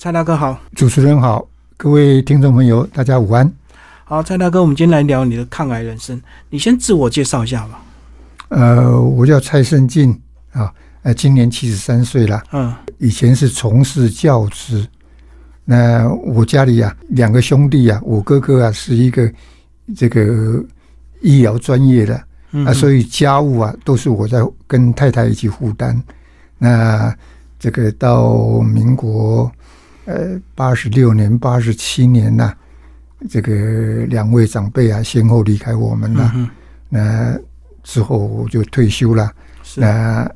蔡大哥好，主持人好，各位听众朋友，大家午安。好，蔡大哥，我们今天来聊你的抗癌人生，你先自我介绍一下吧。呃，我叫蔡胜进啊，呃，今年七十三岁了。嗯，以前是从事教职。那我家里啊，两个兄弟啊，我哥哥啊是一个这个医疗专业的啊，所以家务啊都是我在跟太太一起负担。那这个到民国呃八十六年、八十七年呐，这个两位长辈啊先后离开我们了。那之后我就退休了。那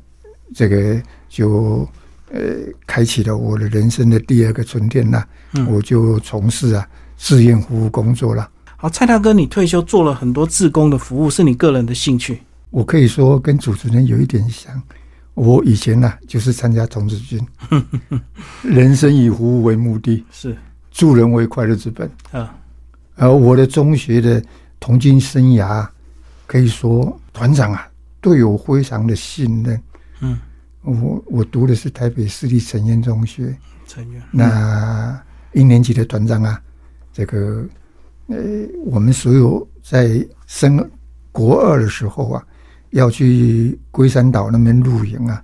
这个就。呃，开启了我的人生的第二个春天呐，我就从事啊志愿服务工作了。好，蔡大哥，你退休做了很多志工的服务，是你个人的兴趣？我可以说跟主持人有一点像。我以前呢，就是参加童子军，人生以服务为目的，是助人为快乐之本啊。而我的中学的童军生涯，可以说团长啊对我非常的信任，嗯。我我读的是台北市立成渊中学，成渊。那一年级的团长啊，这个呃，我们所有在升国二的时候啊，要去龟山岛那边露营啊，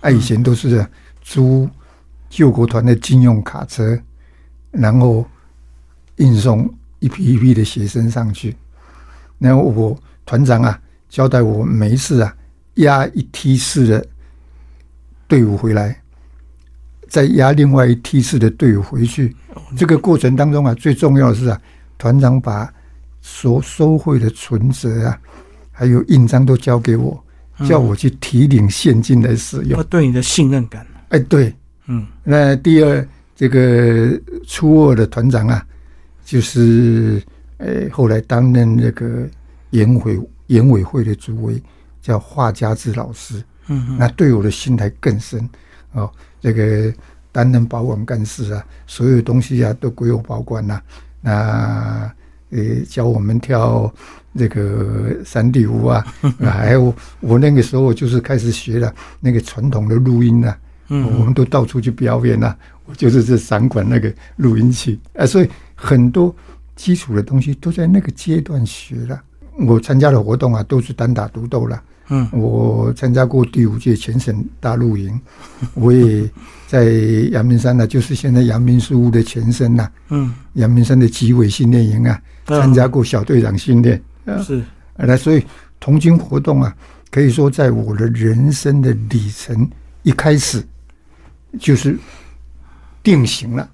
啊，以前都是租救国团的军用卡车，然后运送一批一批的学生上去。然后我团长啊，交代我每一次啊，压一梯式的。队伍回来，再押另外一梯次的队伍回去。这个过程当中啊，最重要的是啊，团长把所收回的存折啊，还有印章都交给我，叫我去提领现金来使用。对你的信任感。哎，对，嗯。那第二，这个初二的团长啊，就是哎，后来担任那个研委研委会的主委，叫华家志老师。嗯，那对我的心态更深哦。这个担任保管干事啊，所有东西啊都归我保管呐。那呃，教我们跳这个山地舞啊，还有我那个时候就是开始学了那个传统的录音啊。嗯，我们都到处去表演呐。我就是这散管那个录音器啊，所以很多基础的东西都在那个阶段学了。我参加的活动啊，都是单打独斗了。嗯，我参加过第五届全省大露营，我也在阳明山呢，就是现在阳明书屋的前身呐。嗯，阳明山的集委训练营啊，参加过小队长训练。是，来，所以童军活动啊，可以说在我的人生的里程一开始就是定型了，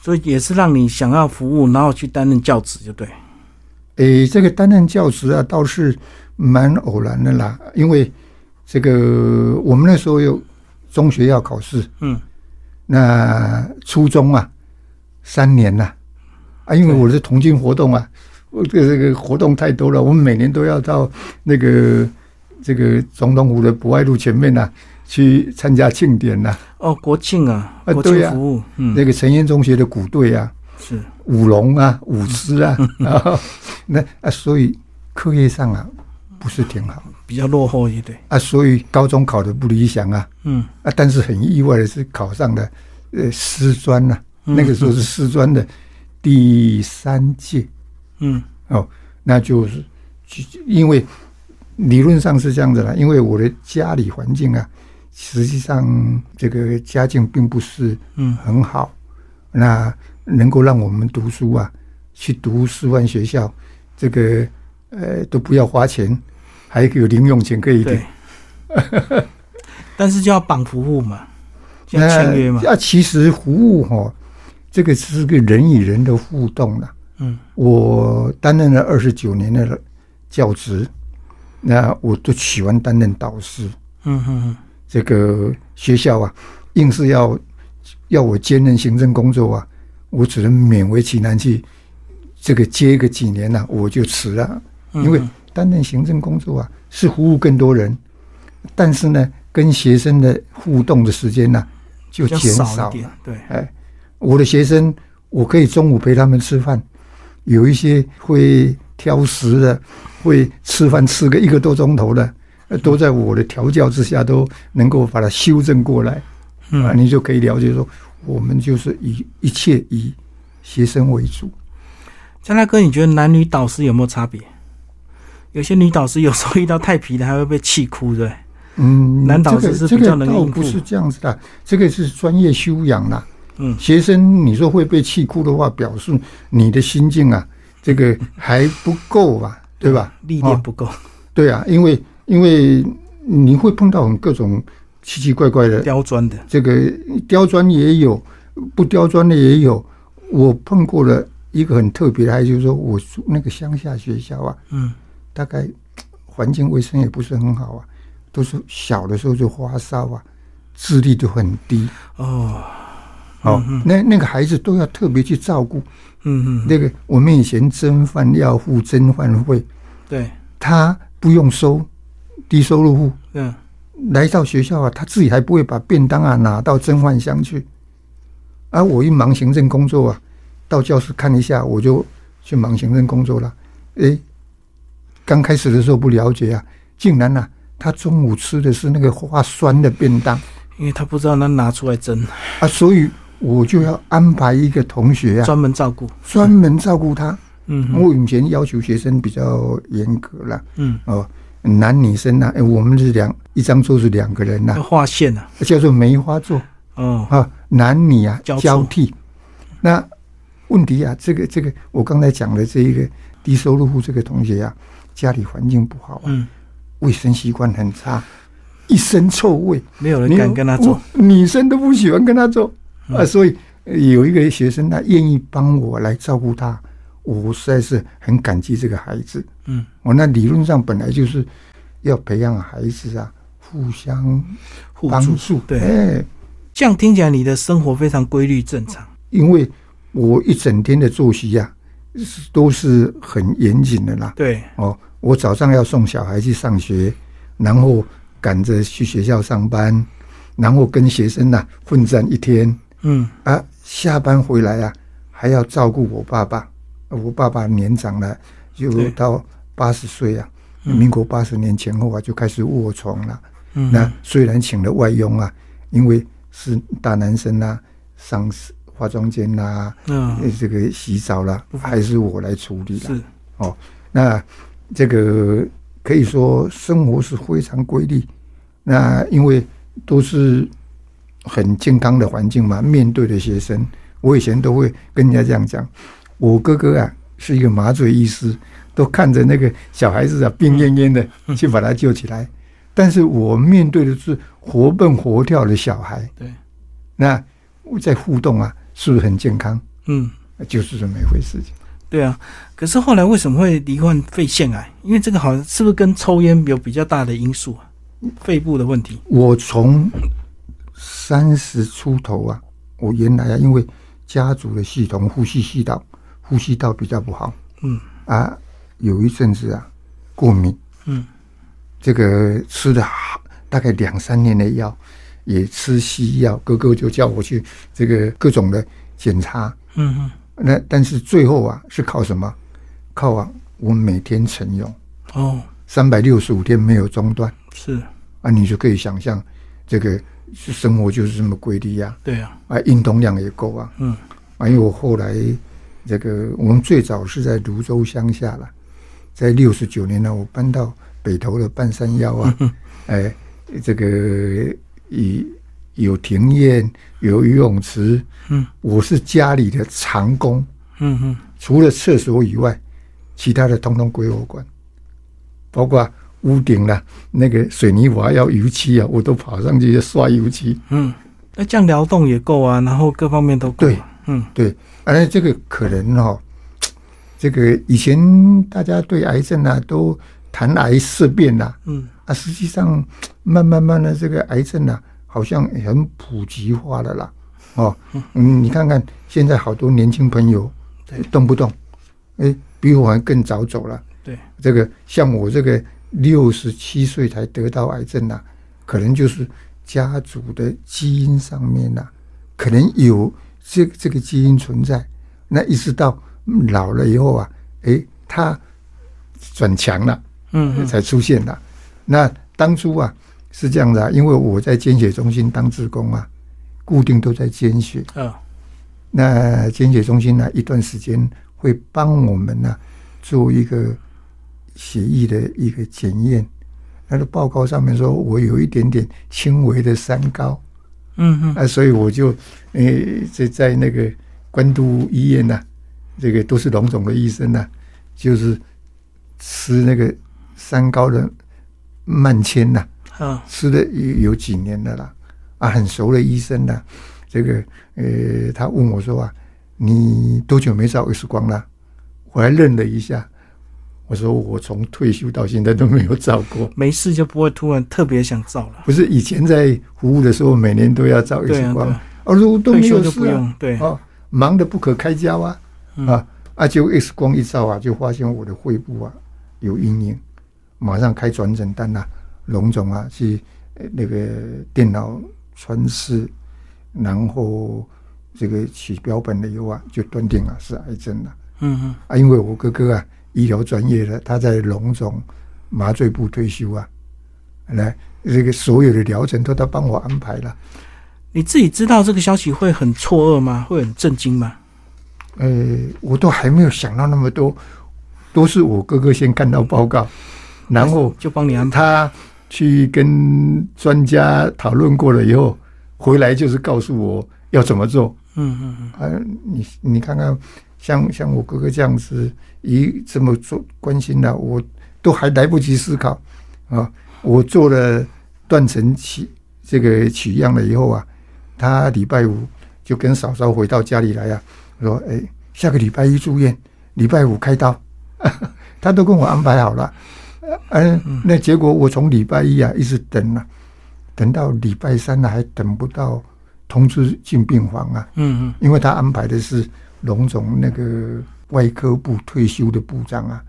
所以也是让你想要服务，然后去担任教职，就对。诶，这个担任教职啊，倒是。蛮偶然的啦，因为这个我们那时候有中学要考试，嗯，那初中啊三年呐，啊，因为我是童军活动啊，我这这个活动太多了，我们每年都要到那个这个总统府的博爱路前面呐去参加庆典呐。哦，国庆啊，国庆服务，嗯，那个成燕中学的鼓队啊，是。舞龙啊，舞狮啊，然后那啊，所以课业上啊。不是挺好，比较落后一点。啊，所以高中考的不理想啊，嗯。啊，但是很意外的是考上了呃师专呐，那个时候是师专的第三届，嗯哦，那就是因为理论上是这样子了，因为我的家里环境啊，实际上这个家境并不是嗯很好，那能够让我们读书啊，去读师范学校，这个呃都不要花钱。还有零用钱可以给，但是就要绑服务嘛，要签约嘛。啊，其实服务哈，这个是个人与人的互动了。嗯，我担任了二十九年的教职，那我都喜欢担任导师。嗯嗯嗯，这个学校啊，硬是要要我兼任行政工作啊，我只能勉为其难去这个接个几年了，我就辞了，因为。担任行政工作啊，是服务更多人，但是呢，跟学生的互动的时间呢就减少了。对，哎，我的学生，我可以中午陪他们吃饭，有一些会挑食的，会吃饭吃个一个多钟头的，都在我的调教之下都能够把它修正过来。啊，你就可以了解说，我们就是以一切以学生为主。江大哥，你觉得男女导师有没有差别？有些女导师有时候遇到太皮的，还会被气哭，对？嗯，男导师是比较能应付这个倒不是这样子的，这个是专业修养啦。嗯学生你说会被气哭的话，表示你的心境啊，这个还不够吧，对吧？历练不够，对啊，因为因为你会碰到很各种奇奇怪怪的，刁钻的，这个刁钻也有，不刁钻的也有。我碰过了一个很特别的，还有就是说我住那个乡下学校啊，嗯大概环境卫生也不是很好啊，都是小的时候就发烧啊，智力都很低。哦，哦，那那个孩子都要特别去照顾。嗯嗯，那个我们以前蒸饭要付蒸饭费，对，他不用收，低收入户嗯来到学校啊，他自己还不会把便当啊拿到蒸饭箱去。而我一忙行政工作啊，到教室看一下，我就去忙行政工作了。诶，刚开始的时候不了解啊，竟然啊，他中午吃的是那个化酸的便当因为他不知道能拿出来蒸，啊，所以我就要安排一个同学啊，专门照顾，专门照顾他。嗯。哼我以前要求学生比较严格啦，嗯，哦，男女生呐、哎我们是两一张桌子两个人呐、要划线啊，叫做梅花座。哦，啊，男女啊交交替。那问题啊，这个这个，我刚才讲的这一个低收入户这个同学啊，家里环境不好啊，嗯，卫生习惯很差，一身臭味，没有人敢跟他做，女生都不喜欢跟他做啊，所以呃有一个学生他愿意帮我来照顾他，我实在是很感激这个孩子。嗯，我那理论上本来就是要培养孩子啊，互相互助，帮助。对哎，这样听起来你的生活非常规律正常，因为我一整天的作息呀、是都是很严谨的啦。对，哦，我早上要送小孩去上学，然后赶着去学校上班，然后跟学生呐、混战一天嗯啊，下班回来啊还要照顾我爸爸。我爸爸年长了，就到八十岁啊，嗯民国八十年前后啊就开始卧床了。嗯，那虽然请了外佣啊，因为是大男生啊，上化妆间啦、嗯呃这个洗澡啦，还是我来处理啦。哦，那这个可以说生活是非常规律。那因为都是很健康的环境嘛，面对的学生，我以前都会跟人家这样讲：我哥哥啊是一个麻醉医师，都看着那个小孩子啊病恹恹的去把他救起来。但是我面对的是活蹦活跳的小孩，对，那我在互动啊，是不是很健康？嗯。就是这么一回事情。对啊，可是后来为什么会罹患肺腺癌？因为这个好像是不是跟抽烟有比较大的因素啊？肺部的问题。我从三十出头啊，我原来啊，因为家族的系统呼吸系统呼吸道比较不好。嗯。啊，有一阵子啊过敏，嗯。这个吃了大概两三年的药，也吃西药，哥哥就叫我去这个各种的检查，嗯嗯，那但是最后啊是靠什么？靠啊，我每天晨用，哦，三百六十五天没有中断。是，啊，你就可以想象这个生活就是这么规律呀、对啊，啊，运动量也够啊。嗯。啊，因为我后来这个我们最早是在泸州乡下了，在六十九年呢，我搬到北投的半山腰啊，哎，这个以有庭院，有游泳池，嗯。我是家里的长工，嗯嗯，除了厕所以外，其他的通通归我管，包括屋顶啦、那个水泥瓦要油漆啊，我都跑上去刷油漆。嗯，那这样疗动也够啊，然后各方面都够、对啊。嗯对，而这个可能哈、这个以前大家对癌症啊都谈癌色变呐、嗯啊，实际上慢慢慢的这个癌症啊，好像很普及化了啦。哦，嗯，你看看现在好多年轻朋友对，动不动，哎，比我还更早走了。对，这个像我这个六十七岁才得到癌症呐、可能就是家族的基因上面呐、可能有这这个基因存在。那一直到老了以后啊，诶，他转强了，嗯嗯才出现的。那当初啊是这样的、啊，因为我在捐血中心当志工啊，固定都在捐血。嗯那捐血中心呢，一段时间会帮我们呢做一个血液的一个检验。他的报告上面说我有一点点轻微的三高，嗯嗯啊，所以我就诶在在那个关渡医院呐、这个都是龙总的医生呐、就是吃那个三高的慢签呐、啊吃了有有几年了啦，啊，很熟的医生呐、这个呃，他问我说啊，你多久没照 X 光了？我还愣了一下，我说我从退休到现在都没有照过。没事就不会突然特别想照了。不是以前在服务的时候，每年都要照对 X 啊，光，对啊，哦，如果都没有事。对，哦，忙得不可开交啊，嗯啊啊！就 X 光一照啊，就发现我的肺部啊有阴影，马上开转诊单呐、龙总啊去呃那个电脑穿刺，然后这个取标本了以后啊，就断定了是癌症了嗯嗯啊！因为我哥哥啊医疗专业的，他在龙总麻醉部退休啊，来这个所有的疗程都他帮我安排了。你自己知道这个消息会很错愕吗？会很震惊吗？呃，我都还没有想到那么多，都是我哥哥先看到报告，然后就帮你安排。他去跟专家讨论过了以后，回来就是告诉我要怎么做。嗯嗯嗯，啊，你你看看，像像我哥哥这样子，一这么做关心的，我都还来不及思考啊。我做了断层取这个取样了以后啊，他礼拜五就跟嫂嫂回到家里来啊，说：“哎，下个礼拜一住院，礼拜五开刀。”他都跟我安排好了。嗯、那结果我从礼拜一啊一直等啊，等到礼拜三了、还等不到通知进病房啊。嗯嗯因为他安排的是龙总那个外科部退休的部长啊，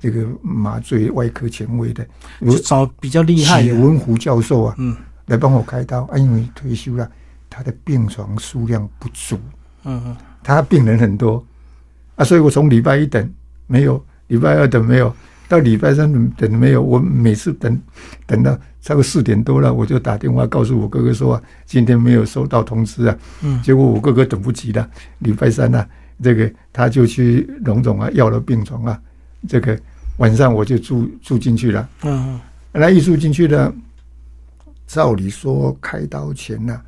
这个麻醉外科权威的，嗯，就找比较厉害许的。文虎教授啊，嗯。来帮我开刀啊，因为退休了，他的病床数量不足，嗯嗯。他病人很多啊，所以我从礼拜一等没有，礼拜二等没有，到礼拜三等等没有，我每次等等到差不多四点多了，我就打电话告诉我哥哥说啊，今天没有收到通知啊，嗯。结果我哥哥等不及了，礼拜三呢、啊，这个他就去龙总啊要了病床啊，这个晚上我就住住进去了。嗯。那一住进去呢，照理说开刀前呢、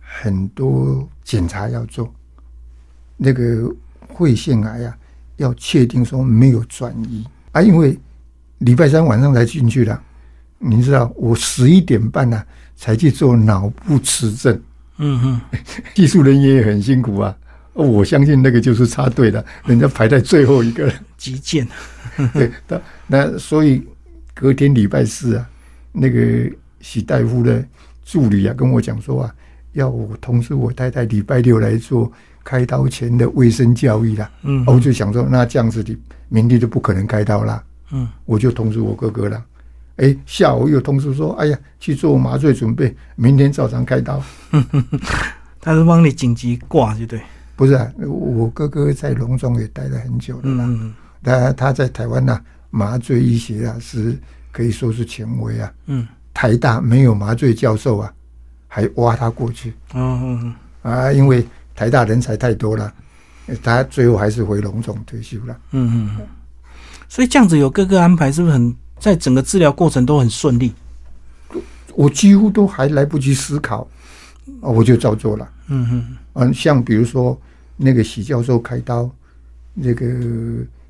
很多检查要做，那个肺腺癌啊，要确定说没有转移啊，因为礼拜三晚上才进去的，你知道我十一点半呢、才去做脑部磁振。嗯嗯 技术人员也很辛苦啊。哦我相信那个就是插队的，人家排在最后一个了。极简。对，那那所以隔天礼拜四啊，那个许大夫的助理啊跟我讲说啊，要我通知我太太礼拜六来做开刀前的卫生教育啦。嗯啊我就想说，那这样子的明帝就不可能开刀啦。嗯我就通知我哥哥了。哎，下午又通知说，哎呀，去做麻醉准备，明天早上开刀。他是帮你紧急挂，就对。不是、啊，我哥哥在龙总也待了很久了啦。嗯嗯他他在台湾呐、麻醉医学啊是可以说是权威啊。嗯台大没有麻醉教授啊，还挖他过去哦嗯啊，因为台大人才太多了，他最后还是回龙总退休了。嗯嗯。所以这样子有各个安排，是不是很在整个治疗过程都很顺利？我几乎都还来不及思考，啊，我就照做了。嗯嗯嗯，像比如说那个许教授开刀，那个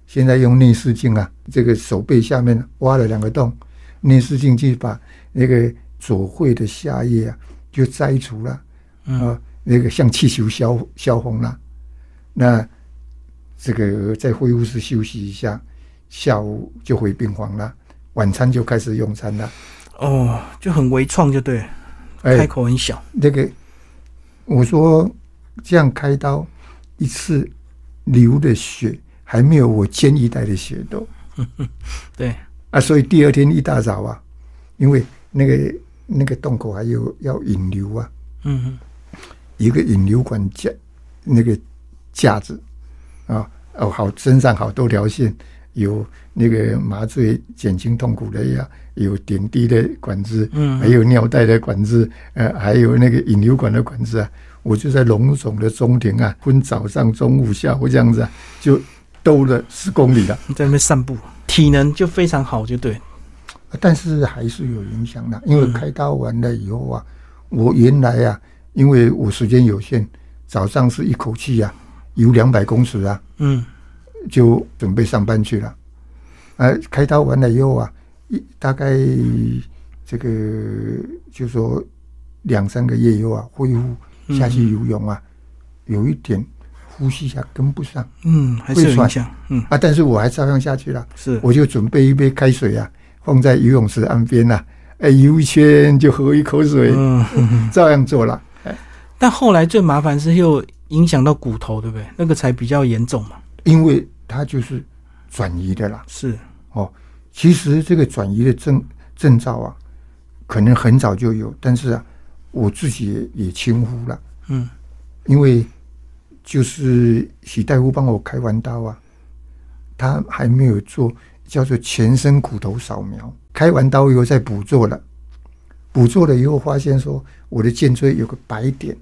现在用内视镜啊，这个手背下面挖了两个洞，内视镜去把那个左肺的下叶啊就摘除了，嗯啊，那个像气球消消红了。那这个在会务室休息一下，下午就回病房了，晚餐就开始用餐了。哦，就很微创，就对开口很小。那个，我说这样开刀一次流的血还没有我煎一袋的血多 对，啊，所以第二天一大早啊，因为那个那个洞口还有要引流啊，嗯嗯一个引流管架那个架子啊，哦好，身上好多条线，有那个麻醉减轻痛苦的呀，有点滴的管子，嗯还有尿袋的管子，呃，还有那个引流管的管子啊。我就在龙总的中庭啊，分早上、中午、下午这样子啊，就兜了十公里了。在那边散步，体能就非常好，就对。但是还是有影响的，因为嗯开刀完了以后啊，我原来啊，因为我时间有限，早上是一口气啊游两百公尺啊，嗯就准备上班去了。啊，开刀完了以后啊，一大概这个就说两三个月以后啊，恢复下去游泳啊，有一点呼吸下跟不上嗯，还是有影响。嗯，啊，但是我还照样下去了。是。我就准备一杯开水啊，放在游泳池岸边呐、哎，游一圈就喝一口水，嗯，照样做了。但后来最麻烦是又影响到骨头，对不对？那个才比较严重嘛。因为它就是转移的啦。是。哦，其实这个转移的症症兆啊，可能很早就有，但是啊，我自己也也轻忽了，嗯因为就是许大夫帮我开完刀啊，他还没有做叫做全身骨头扫描，开完刀以后再补做了，补做了以后发现说我的颈椎有个白点，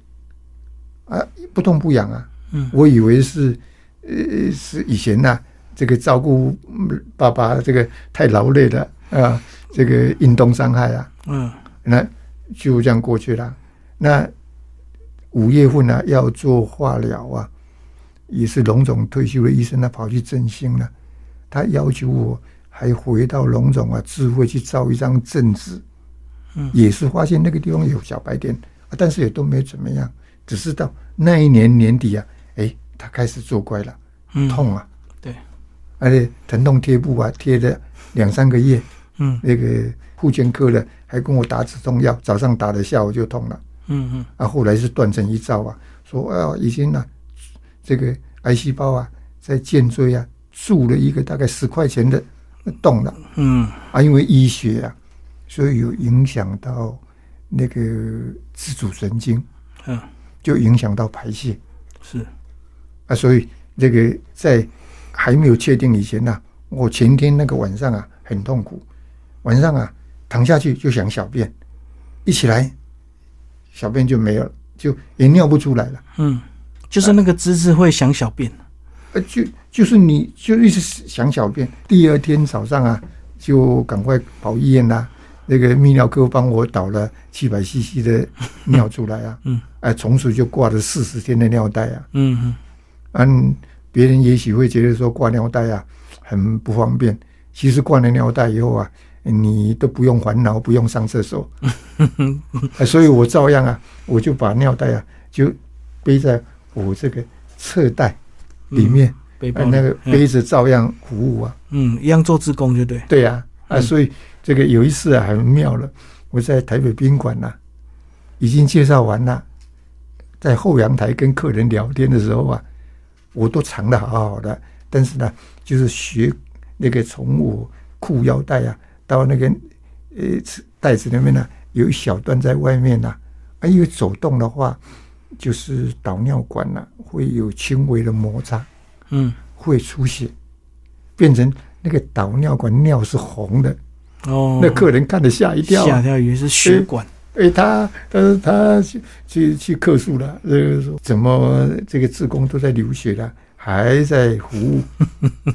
啊，不痛不痒啊，嗯。我以为是呃是以前呐、这个照顾嗯爸爸这个太劳累了啊，这个运动伤害啊，嗯。那就这样过去了。那五月份呢、要做化疗啊，也是龙总退休的医生，啊跑去振兴了，他要求我还回到龙总啊智慧去照一张正纸，嗯。也是发现那个地方有小白点，啊、但是也都没怎么样，只是到那一年年底啊，哎，他开始作怪了，嗯，痛啊，对，而且疼痛贴布啊贴了两三个月，嗯。那个护健科的还跟我打止痛药，早上打的，下午就痛了。嗯嗯。啊，后来是断成一兆啊，说啊，已经啊，这个癌细胞啊，在颈椎啊住了一个大概十块钱的洞了。嗯。啊，因为医学啊，所以有影响到那个自主神经，嗯，就影响到排泄是。啊，所以这个在还没有确定以前呢、我前天那个晚上啊很痛苦，晚上啊躺下去就想小便，一起来小便就没有了，就也尿不出来了。嗯，就是那个姿势会想小便。呃，就就是你就一直想小便，第二天早上啊，就赶快跑医院啦、那个泌尿科帮我导了七百 CC 的尿出来啊，嗯，哎、从此就挂了四十天的尿袋啊。嗯嗯。嗯，别人也许会觉得说挂尿袋啊很不方便，其实挂了尿袋以后啊，你都不用烦恼，不用上厕所，啊所以我照样啊，我就把尿袋啊就背在我这个侧袋里面，那个嗯。杯子照样服务啊，嗯一样做自工就对。对呀、啊，嗯。所以这个有一次啊很妙了，我在台北宾馆呐、已经介绍完了，在后阳台跟客人聊天的时候啊，我都藏的好好的，但是呢，就是学那个从我裤腰带啊到那个呃袋子里面呢，有一小段在外面呐、啊，因为走动的话，就是导尿管呐、会有轻微的摩擦，嗯。会出血，变成那个导尿管尿是红的，哦，那客人看得吓一跳、啊。吓跳以为是血管。哎，他他他去去去客诉了，这个说怎么这个职工都在流血了，还在服务。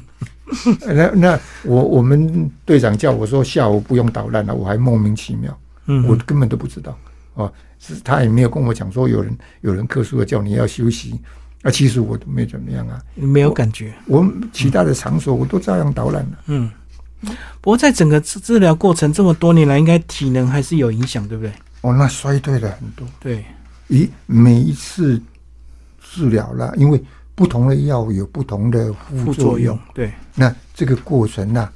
那那我我们队长叫我说下午不用捣乱了，我还莫名其妙，嗯，我根本都不知道哦，是他也没有跟我讲说有人有人客诉了叫你要休息，啊，其实我都没怎么样啊，没有感觉。我其他的场所我都照样捣乱了。嗯，不过在整个治治疗过程这么多年来，应该体能还是有影响，对不对？哦，那衰退了很多。对，咦每一次治疗了，因为不同的药有不同的副副作用。作用，，对，那这个过程呐、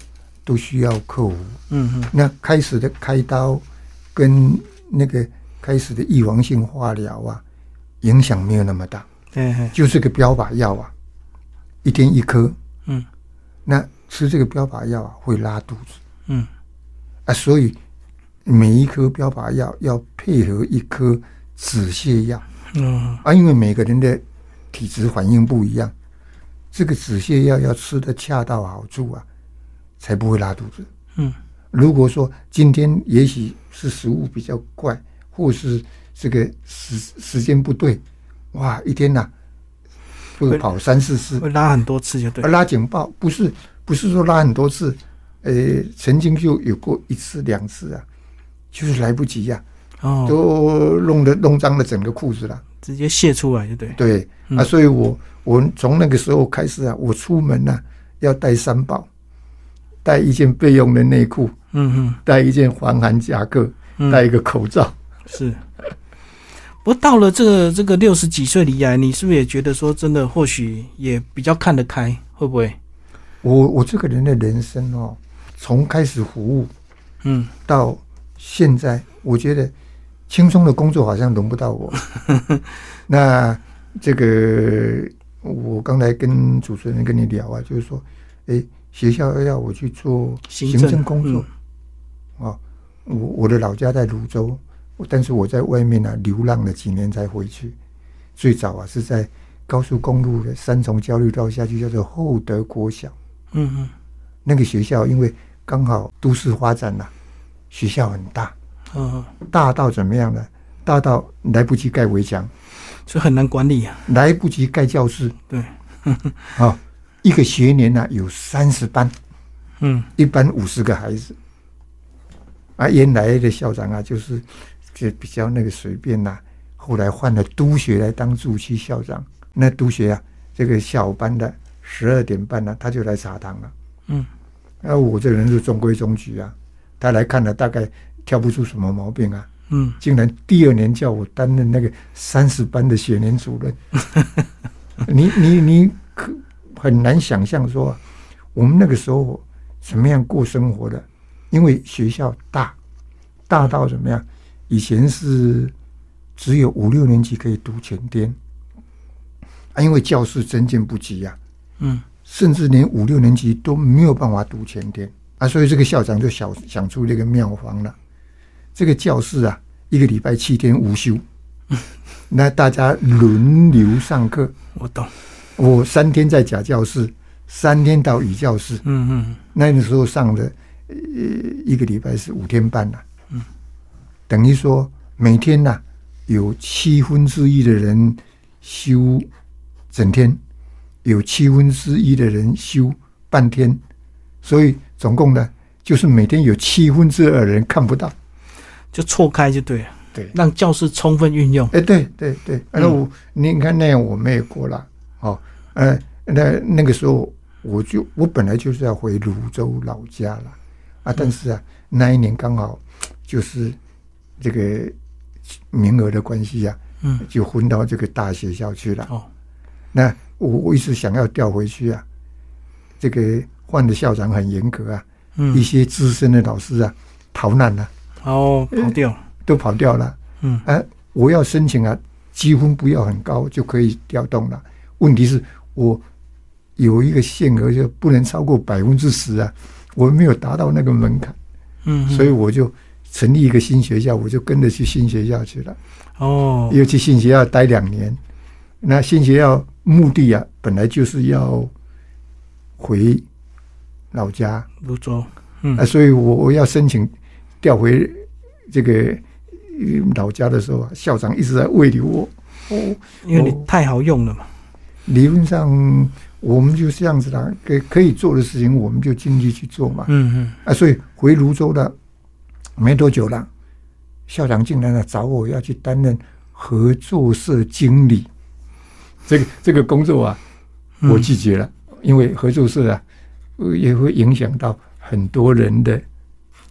都需要克服。嗯嗯那开始的开刀跟那个开始的预防性化疗啊，影响没有那么大，对，嘿。就是个标靶药啊，一天一颗，嗯。那吃这个标靶药啊会拉肚子嗯啊，所以每一颗标靶药要配合一颗止泻药。嗯啊，因为每个人的体质反应不一样，这个止泻药要吃的恰到好处啊，才不会拉肚子。嗯，如果说今天也许是食物比较怪，或是这个时时间不对，哇，一天呐、会跑三四次，会拉很多次就对而。拉警报不是不是说拉很多次，呃，曾经就有过一次两次啊，就是来不及呀、哦，都弄得弄脏了整个裤子了。直接泄出来就对。对嗯啊，所以我我从那个时候开始啊，我出门呢、要带三宝，带一件备用的内裤，嗯嗯带一件防寒夹克，嗯，带一个口罩。是。不过到了这个这个六十几岁离癌，你是不是也觉得说，真的或许也比较看得开？会不会？我我这个人的人生哦，从开始服务嗯到现在，我觉得轻松的工作好像轮不到我。那这个我刚才跟主持人跟你聊啊，就是说，诶，学校要我去做行政政工作，哦，我我的老家在泸州，但是我在外面呢、流浪了几年才回去。最早啊是在高速公路的三重交流道下去，叫做厚德国小。嗯嗯那个学校因为刚好都市发展了、学校很大，嗯，大到怎么样呢？大到来不及盖围墙，所以很难管理啊。来不及盖教室。对，啊、一个学年呢、有三十班，嗯。一班五十个孩子。啊，原来的校长啊，就是就比较那个随便呐、后来换了督学来当驻区校长，那督学啊，这个小班的十二点半呢、他就来茶堂了。嗯，那我这人是中规中矩啊，他来看了，大概挑不出什么毛病啊，嗯，竟然第二年叫我担任那个三十班的学年主任。你你你可很难想象说，我们那个时候怎么样过生活的，因为学校大，大到怎么样？以前是只有五六年级可以读全天，啊，因为教室增建不及呀、嗯甚至连五六年级都没有办法读全天啊，所以这个校长就想想出这个妙方了。这个教室啊，一个礼拜七天无休，那大家轮流上课。我懂。我三天在假教室，三天到乙教室。嗯嗯那个时候上的呃一个礼拜是五天半呐、嗯，等于说每天呐、有七分之一的人休整天，有七分之一的人休半天，所以总共呢就是每天有七分之二的人看不到。就错开就对了，对，让教室充分运用。哎，对对对，那我、你看那样我们也过了，哦，呃，那那个时候我就我本来就是要回泸州老家了，啊，但是啊，那一年刚好就是这个名额的关系啊，嗯。就分到这个大学校去了。哦，那我我一直想要调回去啊，这个换的校长很严格啊，一嗯，些资深的老师啊逃难了、然后跑掉。都跑掉了。嗯啊，我要申请啊，积分不要很高就可以调动了。问题是我有一个限额，就不能超过百分之十啊，我没有达到那个门槛，嗯，所以我就成立一个新学校，我就跟着去新学校去了。哦，又去新学校待两年。那新学校目的啊，本来就是要回老家泸州。嗯啊，所以我我要申请调回这个呃老家的时候啊，校长一直在慰留我。哦，因为你太好用了嘛。理论上我们就是这样子啦，可可以做的事情，我们就尽力去做嘛。嗯嗯，啊，所以回泸州了没多久了，校长竟然来找我要去担任合作社经理。这个这个工作啊，嗯我拒绝了，因为合作社啊，呃也会影响到很多人的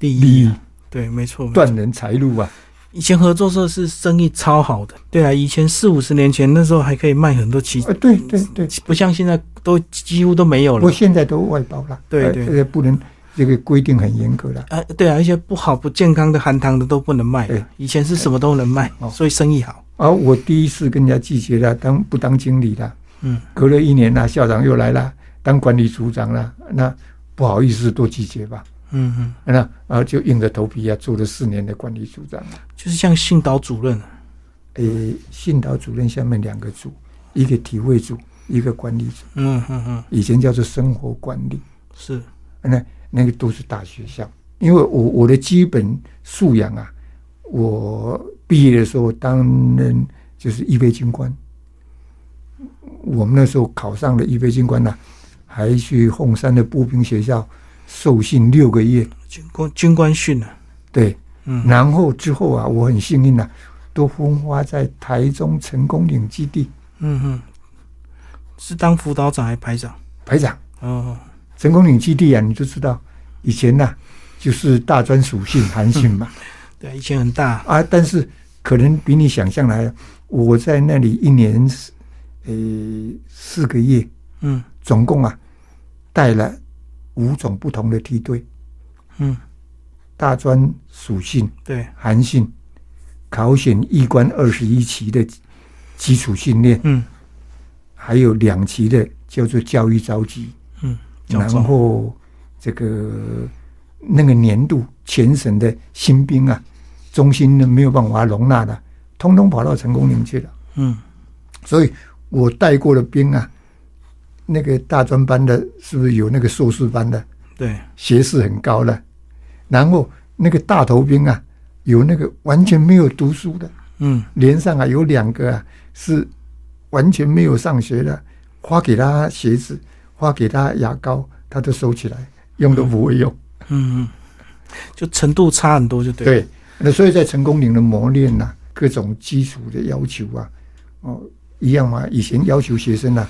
利利益对，没错。断人财路啊。以前合作社是生意超好的，对啊，以前四五十年前那时候还可以卖很多旗，啊，对对对，不像现在都几乎都没有了。现在都外包了，呃对对这个不能，这个规定很严格了。啊，对啊，一些不好、不健康的含糖的都不能卖了。以前是什么都能卖哦，所以生意好。而我第一次跟人家拒绝了，当不当经理了。嗯，隔了一年了，校长又来了，当管理组长了，那不好意思多拒绝吧。嗯嗯，那然后就硬着头皮啊，做了四年的管理组长。就是像训导主任，诶，训导主任下面两个组，一个体会组，一个管理组，嗯嗯嗯，以前叫做生活管理。是，那那个都是大学校。因为我我的基本素养啊，我毕业的时候担任就是预备军官，我们那时候考上了预备军官呢、还去凤山的步兵学校受训六个月，军官军官训啊，对，嗯。然后之后啊，我很幸运呐、都分发在台中成功岭基地。嗯嗯，是当辅导长还是排长？排长。哦，成功岭基地啊，你就知道以前呐、就是大专属性韩信嘛、对，以前很大，啊，但是可能比你想象来，我在那里一年四呃四个月，嗯。总共啊带了五种不同的梯队，嗯，大专属性、对，韩信、考选一关二十一期的基础训练，嗯。还有两期的叫做教育召集，嗯，然授后这个那个年度全省的新兵啊，中心呢没有办法容纳的，通通跑到成功岭去了。嗯所以我带过的兵啊，那个大专班的，是不是有那个硕士班的，对，学识很高的？然后那个大头兵啊，有那个完全没有读书的，嗯连上啊有两个啊是完全没有上学的，花给他鞋子，花给他牙膏，他都收起来，用都不会用。嗯嗯，就程度差很多，就对。，对，那所以在成功岭的磨练呐、各种基础的要求啊，哦，一样嘛。以前要求学生啊，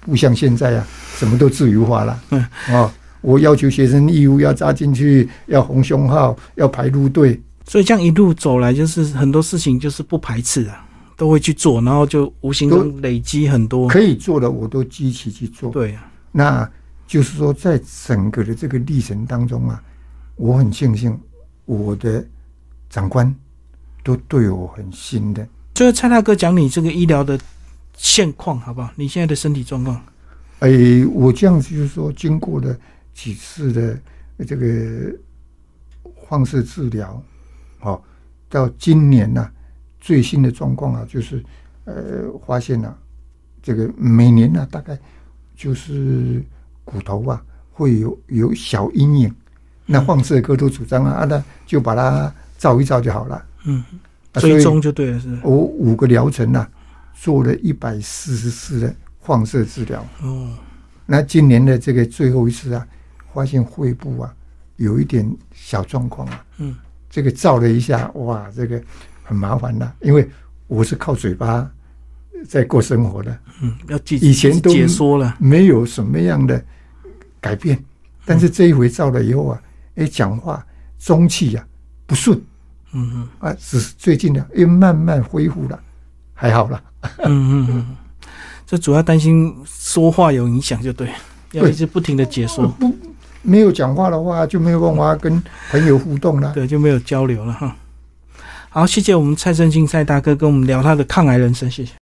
不像现在啊，什么都自由化了。嗯，哦，我要求学生义务要扎进去，要红胸号，要排路队。所以这样一路走来，就是很多事情就是不排斥啊，都会去做，然后就无形中累积很多。可以做的我都积极去做。对啊，那就是说，在整个的这个历程当中啊，我很庆幸我的长官都对我很信任。最后蔡大哥讲你这个医疗的现况好不好？你现在的身体状况？哎，我这样子就是说，经过了几次的这个放射治疗，哦，到今年呢、最新的状况啊，就是呃，发现了、这个每年呢、大概就是骨头啊会有有小阴影，那放射科都主张啊，啊那就把它照一照就好了。嗯，追踪就对了，是。我五个疗程啊，做了一百四十次的放射治疗。哦，那今年的这个最后一次啊，发现肺部啊有一点小状况啊，嗯，这个照了一下，哇，这个很麻烦的，因为我是靠嘴巴在过生活的，嗯，要记以前都解说了，没有什么样的改变，但是这一回照了以后啊，哎，讲话中气啊不顺嗯嗯啊，只是最近呢又慢慢恢复了，还好了。嗯嗯嗯，这主要担心说话有影响，就对，要一直不停的解说，不没有讲话的话，就没有办法跟朋友互动了。对，就没有交流了哈。好，谢谢我们蔡正兴蔡大哥跟我们聊他的抗癌人生，谢谢。